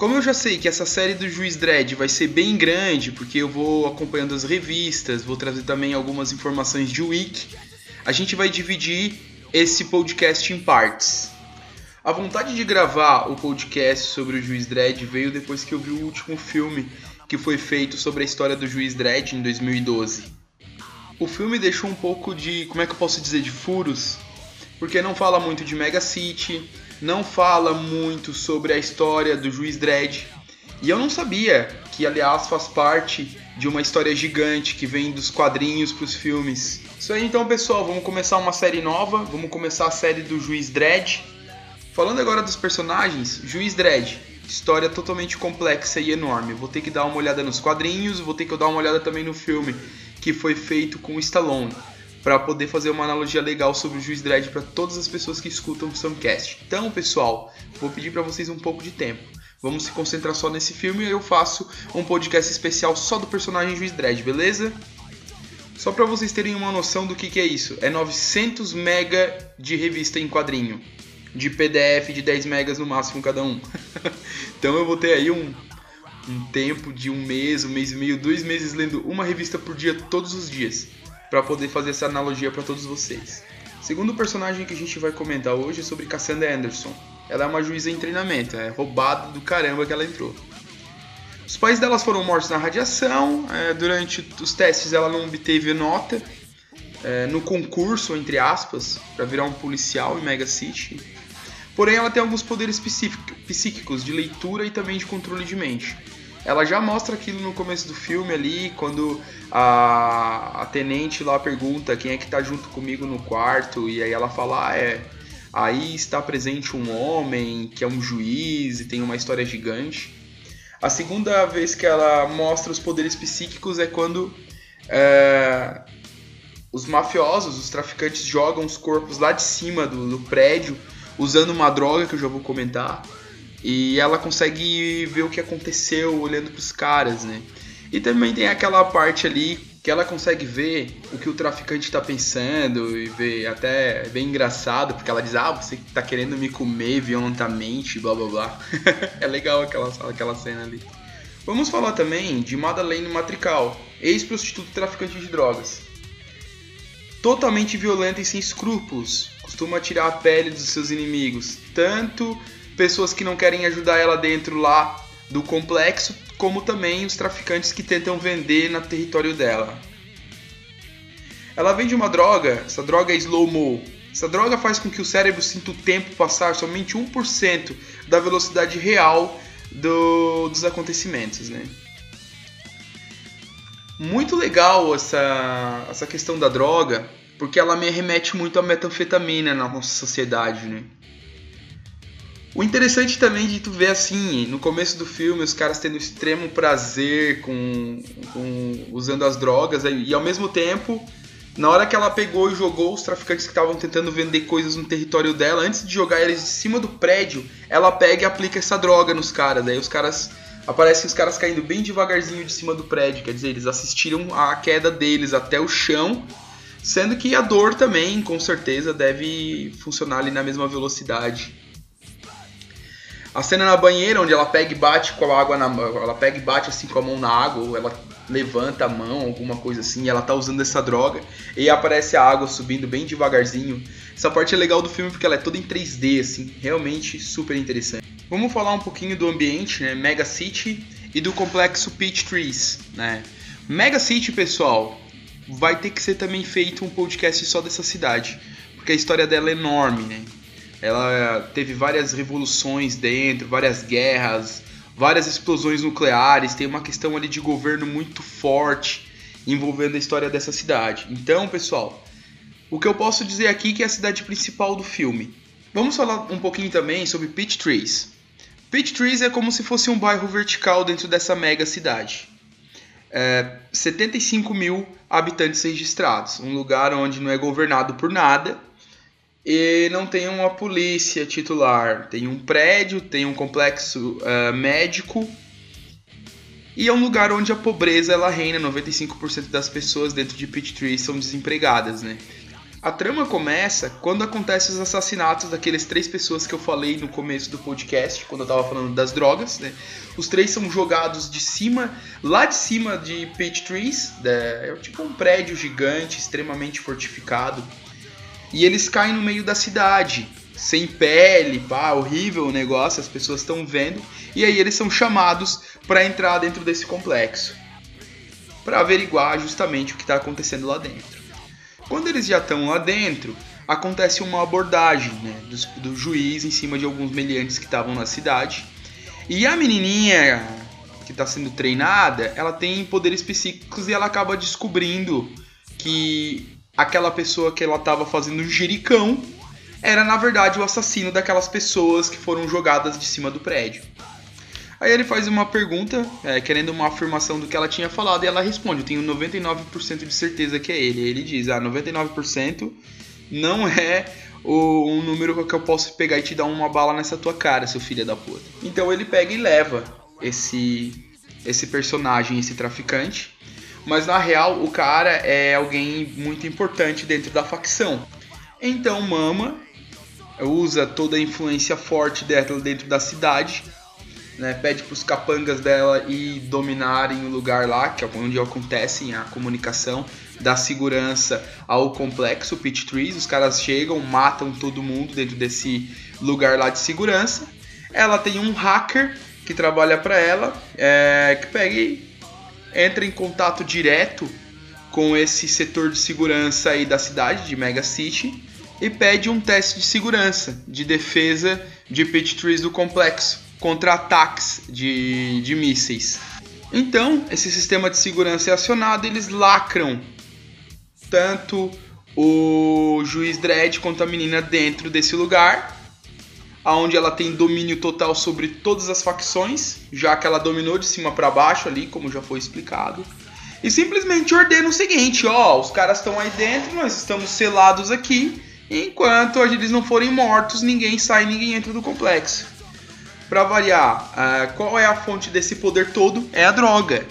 Como eu já sei que essa série do Juiz Dredd vai ser bem grande, porque eu vou acompanhando as revistas, vou trazer também algumas informações de Wiki, a gente vai dividir esse podcast em partes. A vontade de gravar o podcast sobre o Juiz Dredd veio depois que eu vi o último filme que foi feito sobre a história do Juiz Dredd em 2012. O filme deixou um pouco de, como é que eu posso dizer, de furos, porque não fala muito de Mega City, não fala muito sobre a história do Juiz Dredd. E eu não sabia que, aliás, faz parte de uma história gigante que vem dos quadrinhos para os filmes. Isso aí então, pessoal, vamos começar uma série nova, vamos começar a série do Juiz Dredd. Falando agora dos personagens, Juiz Dredd, história totalmente complexa e enorme. Vou ter que dar uma olhada nos quadrinhos, vou ter que dar uma olhada também no filme que foi feito com Stallone para poder fazer uma analogia legal sobre o Juiz Dredd para todas as pessoas que escutam o Samcast. Então, pessoal, vou pedir para vocês um pouco de tempo. Vamos se concentrar só nesse filme e eu faço um podcast especial só do personagem Juiz Dredd, beleza? Só para vocês terem uma noção do que, que é isso, é 900 mega de revista em quadrinho, de PDF de 10 megas no máximo cada um. então eu vou ter aí um, um tempo de um mês, um mês e meio, dois meses lendo uma revista por dia todos os dias para poder fazer essa analogia para todos vocês. Segundo personagem que a gente vai comentar hoje é sobre Cassandra Anderson. Ela é uma juíza em treinamento, é roubada do caramba que ela entrou. Os pais delas foram mortos na radiação, é, durante os testes ela não obteve nota, é, no concurso, entre aspas, para virar um policial em Mega City. Porém, ela tem alguns poderes psíquicos de leitura e também de controle de mente ela já mostra aquilo no começo do filme ali, quando a, a tenente lá pergunta quem é que tá junto comigo no quarto, e aí ela fala, ah, é. Aí está presente um homem que é um juiz e tem uma história gigante. A segunda vez que ela mostra os poderes psíquicos é quando é, os mafiosos, os traficantes, jogam os corpos lá de cima do, do prédio usando uma droga que eu já vou comentar. E ela consegue ver o que aconteceu olhando para os caras, né? E também tem aquela parte ali que ela consegue ver o que o traficante está pensando e ver até é bem engraçado, porque ela diz: "Ah, você está querendo me comer violentamente", blá blá blá. é legal aquela aquela cena ali. Vamos falar também de Madeleine Matrical, ex-prostituta traficante de drogas. Totalmente violenta e sem escrúpulos, costuma tirar a pele dos seus inimigos, tanto pessoas que não querem ajudar ela dentro lá do complexo, como também os traficantes que tentam vender no território dela. Ela vende uma droga, essa droga é slow-mo. Essa droga faz com que o cérebro sinta o tempo passar somente 1% da velocidade real do, dos acontecimentos, né? Muito legal essa, essa questão da droga, porque ela me remete muito à metanfetamina na nossa sociedade, né? O interessante também de tu ver assim, no começo do filme, os caras tendo extremo prazer com, com usando as drogas e ao mesmo tempo, na hora que ela pegou e jogou os traficantes que estavam tentando vender coisas no território dela, antes de jogar eles de cima do prédio, ela pega e aplica essa droga nos caras. Daí os caras aparecem os caras caindo bem devagarzinho de cima do prédio, quer dizer, eles assistiram a queda deles até o chão, sendo que a dor também, com certeza, deve funcionar ali na mesma velocidade. A cena na banheira, onde ela pega e bate com a água na mão, ela pega e bate assim com a mão na água, ou ela levanta a mão, alguma coisa assim, ela tá usando essa droga, e aparece a água subindo bem devagarzinho. Essa parte é legal do filme porque ela é toda em 3D, assim, realmente super interessante. Vamos falar um pouquinho do ambiente, né? Mega City e do complexo Peach Trees, né? Mega City, pessoal, vai ter que ser também feito um podcast só dessa cidade, porque a história dela é enorme, né? Ela teve várias revoluções dentro, várias guerras, várias explosões nucleares, tem uma questão ali de governo muito forte envolvendo a história dessa cidade. Então, pessoal, o que eu posso dizer aqui é que é a cidade principal do filme. Vamos falar um pouquinho também sobre Peach Trees. Peach Trees é como se fosse um bairro vertical dentro dessa mega cidade. É, 75 mil habitantes registrados, um lugar onde não é governado por nada e não tem uma polícia titular. Tem um prédio, tem um complexo uh, médico e é um lugar onde a pobreza ela reina. 95% das pessoas dentro de Peachtree são desempregadas, né? A trama começa quando acontecem os assassinatos daqueles três pessoas que eu falei no começo do podcast, quando eu tava falando das drogas, né? Os três são jogados de cima, lá de cima de Peach Trees, né? é tipo um prédio gigante, extremamente fortificado. E eles caem no meio da cidade, sem pele, pá, horrível o negócio, as pessoas estão vendo. E aí eles são chamados para entrar dentro desse complexo, para averiguar justamente o que está acontecendo lá dentro. Quando eles já estão lá dentro, acontece uma abordagem né, do, do juiz em cima de alguns meliantes que estavam na cidade. E a menininha que está sendo treinada, ela tem poderes psíquicos e ela acaba descobrindo que aquela pessoa que ela estava fazendo jericão era na verdade o assassino daquelas pessoas que foram jogadas de cima do prédio. Aí ele faz uma pergunta, é, querendo uma afirmação do que ela tinha falado, e ela responde: Eu tenho 99% de certeza que é ele. Ele diz: Ah, 99% não é o, um número que eu posso pegar e te dar uma bala nessa tua cara, seu filho da puta. Então ele pega e leva esse, esse personagem, esse traficante. Mas na real, o cara é alguém muito importante dentro da facção. Então Mama usa toda a influência forte dela dentro da cidade né, pede para os capangas dela ir dominarem o lugar lá, que é onde acontece a comunicação da segurança ao complexo Pit Trees. Os caras chegam, matam todo mundo dentro desse lugar lá de segurança. Ela tem um hacker que trabalha para ela, é, que pega e entra em contato direto com esse setor de segurança aí da cidade, de Mega City, e pede um teste de segurança, de defesa de Pit Trees do complexo contra ataques de, de mísseis. Então, esse sistema de segurança é acionado, eles lacram tanto o juiz Dredd quanto a menina dentro desse lugar, aonde ela tem domínio total sobre todas as facções, já que ela dominou de cima para baixo ali, como já foi explicado. E simplesmente ordena o seguinte, ó, os caras estão aí dentro, nós estamos selados aqui, enquanto eles não forem mortos, ninguém sai, ninguém entra do complexo. Para variar, uh, qual é a fonte desse poder todo? É a droga.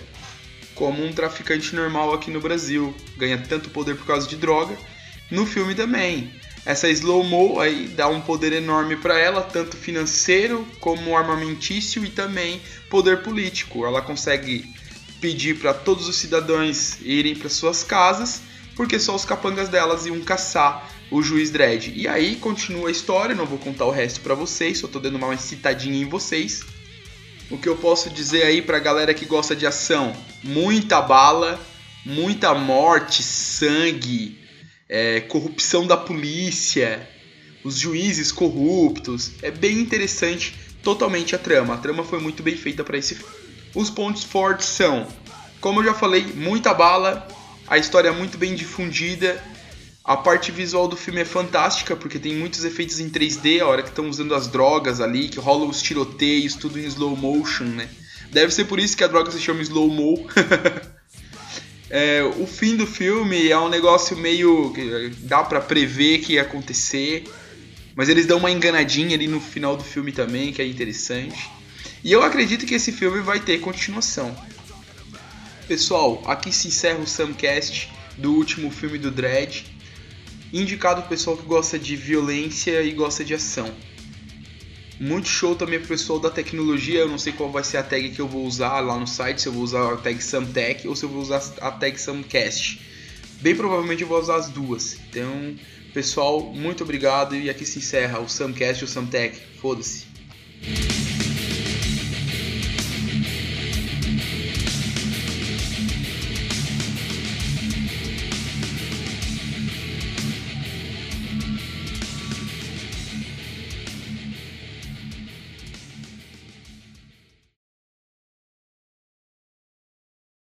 Como um traficante normal aqui no Brasil ganha tanto poder por causa de droga, no filme também. Essa slow-mo aí dá um poder enorme para ela, tanto financeiro como armamentício e também poder político. Ela consegue pedir para todos os cidadãos irem para suas casas, porque só os capangas delas iam caçar o juiz Dredd. E aí continua a história, não vou contar o resto para vocês, só tô dando uma citadinha em vocês. O que eu posso dizer aí pra galera que gosta de ação? Muita bala, muita morte, sangue, é, corrupção da polícia, os juízes corruptos. É bem interessante totalmente a trama. A trama foi muito bem feita para esse filme. Os pontos fortes são, como eu já falei, muita bala, a história é muito bem difundida a parte visual do filme é fantástica, porque tem muitos efeitos em 3D, a hora que estão usando as drogas ali, que rolam os tiroteios, tudo em slow motion, né? Deve ser por isso que a droga se chama slow mo. é, o fim do filme é um negócio meio. dá para prever que ia acontecer. Mas eles dão uma enganadinha ali no final do filme também, que é interessante. E eu acredito que esse filme vai ter continuação. Pessoal, aqui se encerra o Samcast do último filme do Dredd indicado pro pessoal que gosta de violência e gosta de ação. Muito show também pro pessoal da tecnologia, eu não sei qual vai ser a tag que eu vou usar lá no site, se eu vou usar a tag Samtech ou se eu vou usar a tag Samcast. Bem provavelmente eu vou usar as duas. Então, pessoal, muito obrigado e aqui se encerra o Samcast e o Samtech. Foda-se.